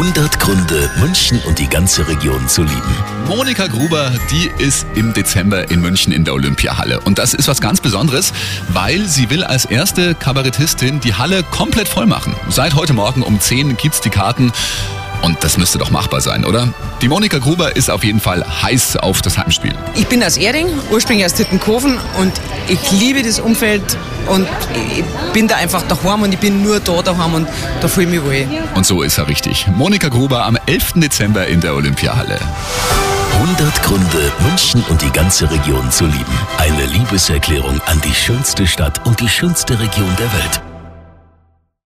100 Gründe, München und die ganze Region zu lieben. Monika Gruber, die ist im Dezember in München in der Olympiahalle. Und das ist was ganz Besonderes, weil sie will als erste Kabarettistin die Halle komplett voll machen. Seit heute Morgen um 10 gibt's die Karten. Und das müsste doch machbar sein, oder? Die Monika Gruber ist auf jeden Fall heiß auf das Heimspiel. Ich bin aus Erding, ursprünglich aus Tittenkofen und ich liebe das Umfeld und ich bin da einfach daheim und ich bin nur da daheim und da fühle ich mich wohl. Und so ist er richtig. Monika Gruber am 11. Dezember in der Olympiahalle. 100 Gründe, München und die ganze Region zu lieben. Eine Liebeserklärung an die schönste Stadt und die schönste Region der Welt.